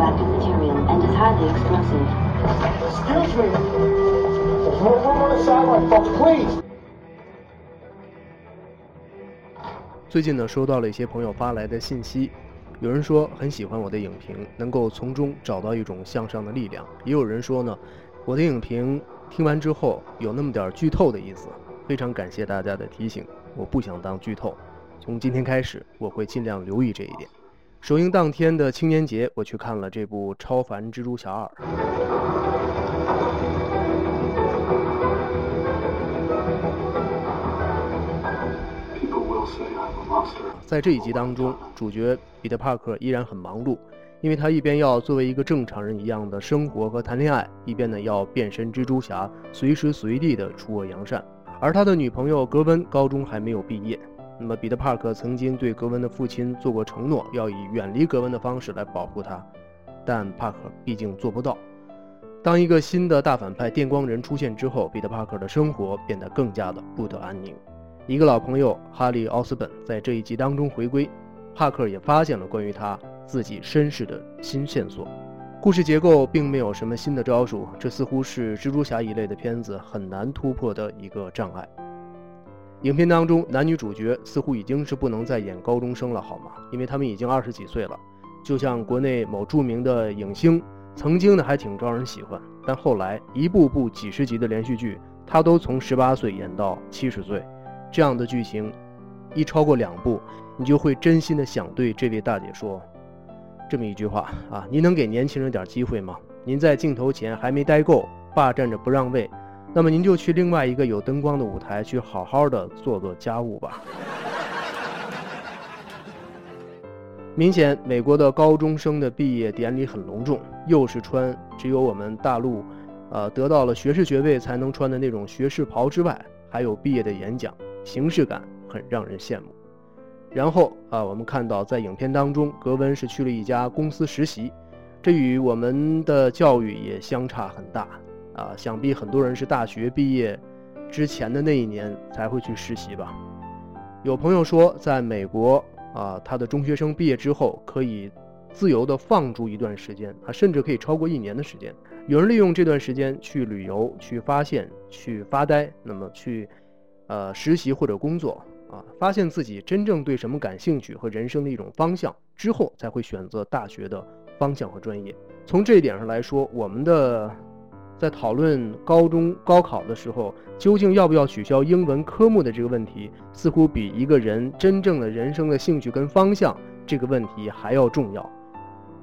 radioactive material and is highly explosive. Excuse me. There's more room on the sideline, folks, please. 最近呢，收到了一些朋友发来的信息，有人说很喜欢我的影评，能够从中找到一种向上的力量；也有人说呢，我的影评听完之后有那么点剧透的意思。非常感谢大家的提醒，我不想当剧透。从今天开始，我会尽量留意这一点。首映当天的青年节，我去看了这部《超凡蜘蛛侠二》。在这一集当中，主角彼得·帕克依然很忙碌，因为他一边要作为一个正常人一样的生活和谈恋爱，一边呢要变身蜘蛛侠，随时随地的除恶扬善。而他的女朋友格温高中还没有毕业。那么，彼得·帕克曾经对格温的父亲做过承诺，要以远离格温的方式来保护他，但帕克毕竟做不到。当一个新的大反派电光人出现之后，彼得·帕克的生活变得更加的不得安宁。一个老朋友哈利·奥斯本在这一集当中回归，帕克也发现了关于他自己身世的新线索。故事结构并没有什么新的招数，这似乎是蜘蛛侠一类的片子很难突破的一个障碍。影片当中男女主角似乎已经是不能再演高中生了，好吗？因为他们已经二十几岁了。就像国内某著名的影星，曾经呢还挺招人喜欢，但后来一部部几十集的连续剧，他都从十八岁演到七十岁。这样的剧情，一超过两部，你就会真心的想对这位大姐说，这么一句话啊：您能给年轻人点机会吗？您在镜头前还没待够，霸占着不让位，那么您就去另外一个有灯光的舞台去好好的做做家务吧。明显，美国的高中生的毕业典礼很隆重，又是穿只有我们大陆，呃，得到了学士学位才能穿的那种学士袍之外，还有毕业的演讲。形式感很让人羡慕。然后啊，我们看到在影片当中，格温是去了一家公司实习，这与我们的教育也相差很大啊。想必很多人是大学毕业之前的那一年才会去实习吧。有朋友说，在美国啊，他的中学生毕业之后可以自由的放逐一段时间啊，甚至可以超过一年的时间。有人利用这段时间去旅游、去发现、去发呆，那么去。呃，实习或者工作啊，发现自己真正对什么感兴趣和人生的一种方向之后，才会选择大学的方向和专业。从这一点上来说，我们的在讨论高中高考的时候，究竟要不要取消英文科目的这个问题，似乎比一个人真正的人生的兴趣跟方向这个问题还要重要。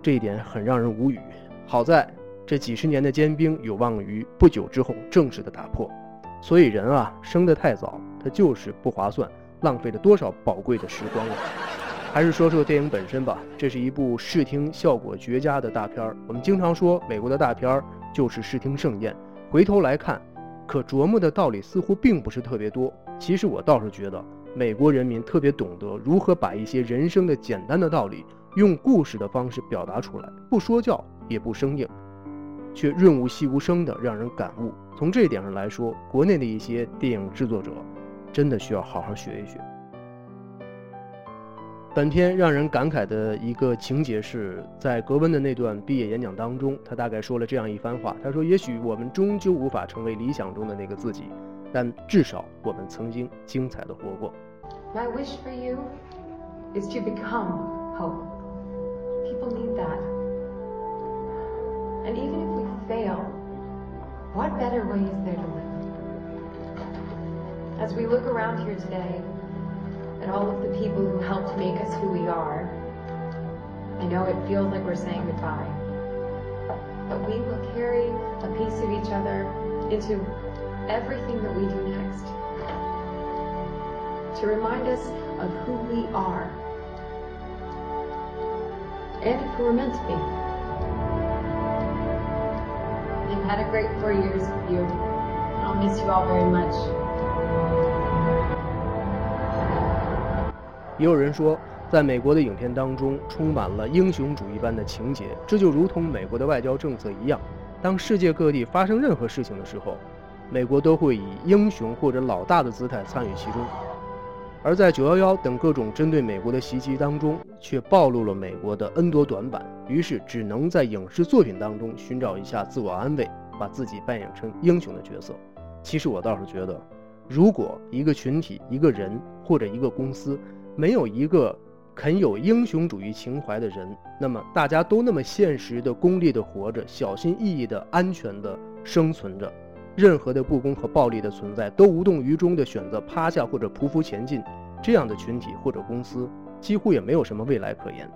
这一点很让人无语。好在这几十年的坚冰有望于不久之后正式的打破。所以人啊，生得太早，他就是不划算，浪费了多少宝贵的时光啊！还是说说电影本身吧，这是一部视听效果绝佳的大片儿。我们经常说美国的大片儿就是视听盛宴，回头来看，可琢磨的道理似乎并不是特别多。其实我倒是觉得，美国人民特别懂得如何把一些人生的简单的道理，用故事的方式表达出来，不说教也不生硬。却润物细无声的让人感悟。从这一点上来说，国内的一些电影制作者真的需要好好学一学。本片让人感慨的一个情节是在格温的那段毕业演讲当中，他大概说了这样一番话：“他说，也许我们终究无法成为理想中的那个自己，但至少我们曾经精彩的活过。” My wish for you is to become hope. People need that. And even if we fail, what better way is there to live? As we look around here today at all of the people who helped make us who we are, I know it feels like we're saying goodbye. But we will carry a piece of each other into everything that we do next. To remind us of who we are and who we're meant to be. had a great four years with you. I'll miss you all very much. 也有人说，在美国的影片当中充满了英雄主义般的情节，这就如同美国的外交政策一样。当世界各地发生任何事情的时候，美国都会以英雄或者老大的姿态参与其中。而在九幺幺等各种针对美国的袭击当中，却暴露了美国的 N 多短板，于是只能在影视作品当中寻找一下自我安慰，把自己扮演成英雄的角色。其实我倒是觉得，如果一个群体、一个人或者一个公司没有一个肯有英雄主义情怀的人，那么大家都那么现实的、功利的活着，小心翼翼的、安全的生存着。任何的不公和暴力的存在都无动于衷地选择趴下或者匍匐前进，这样的群体或者公司几乎也没有什么未来可言。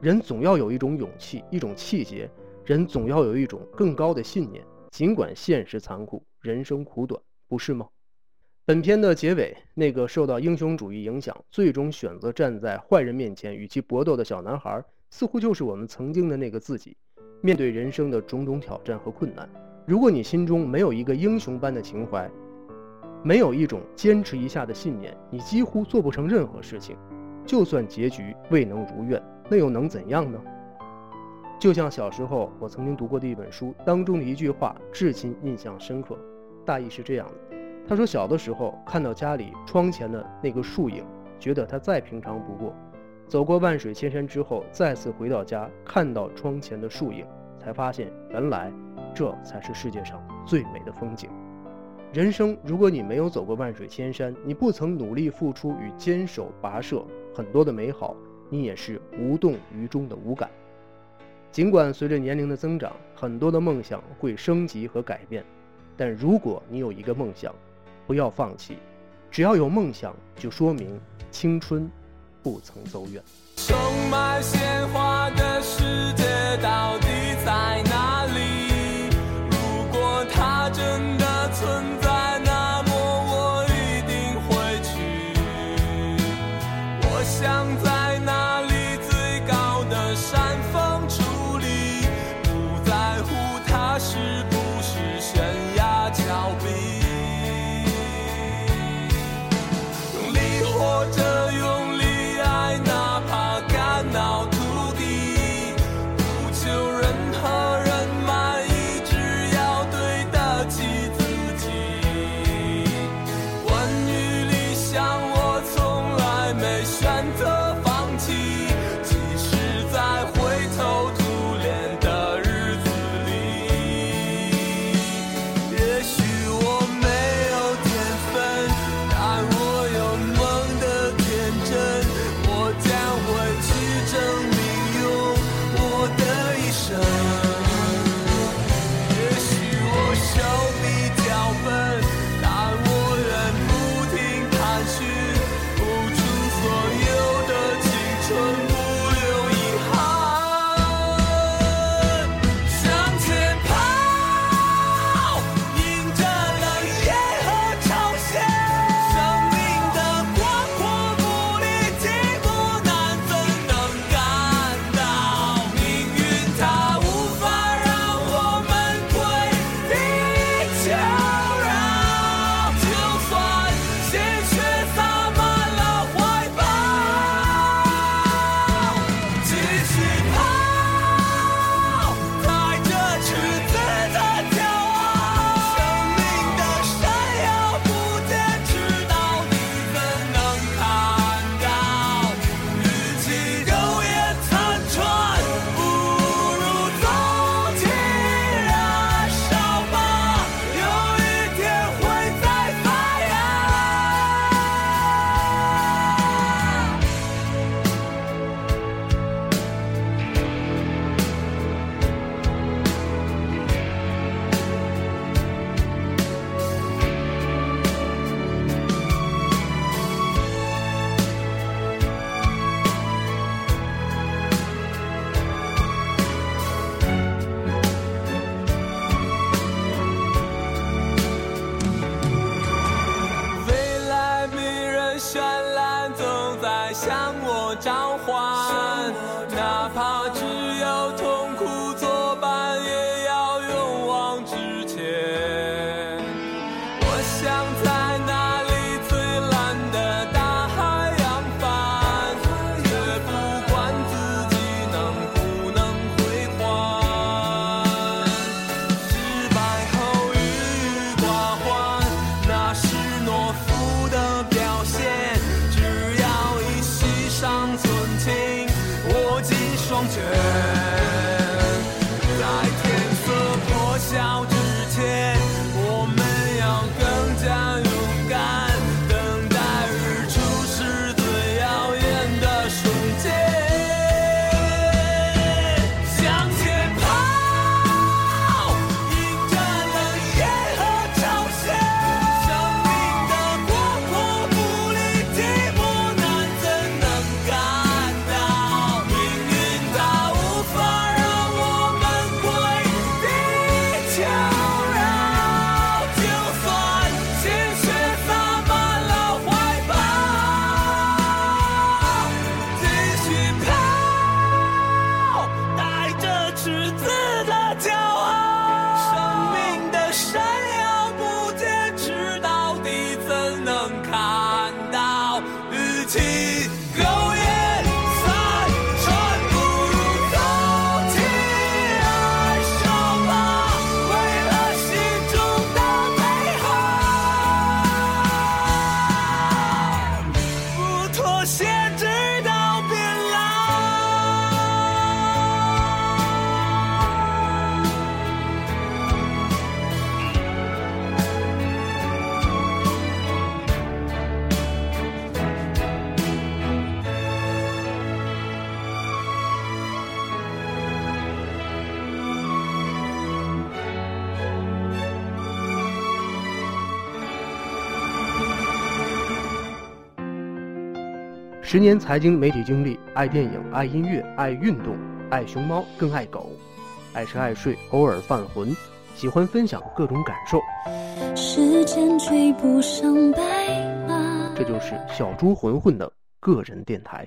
人总要有一种勇气，一种气节；人总要有一种更高的信念。尽管现实残酷，人生苦短，不是吗？本片的结尾，那个受到英雄主义影响，最终选择站在坏人面前与其搏斗的小男孩，似乎就是我们曾经的那个自己。面对人生的种种挑战和困难。如果你心中没有一个英雄般的情怀，没有一种坚持一下的信念，你几乎做不成任何事情。就算结局未能如愿，那又能怎样呢？就像小时候我曾经读过的一本书当中的一句话，至今印象深刻。大意是这样的：他说，小的时候看到家里窗前的那个树影，觉得它再平常不过；走过万水千山之后，再次回到家，看到窗前的树影，才发现原来。这才是世界上最美的风景。人生，如果你没有走过万水千山，你不曾努力付出与坚守跋涉很多的美好，你也是无动于衷的无感。尽管随着年龄的增长，很多的梦想会升级和改变，但如果你有一个梦想，不要放弃。只要有梦想，就说明青春不曾走远。向我召唤。十年财经媒体经历爱电影爱音乐爱运动爱熊猫更爱狗。爱吃爱睡偶尔犯浑喜欢分享各种感受。时间追不上白马。这就是小猪浑浑的个人电台。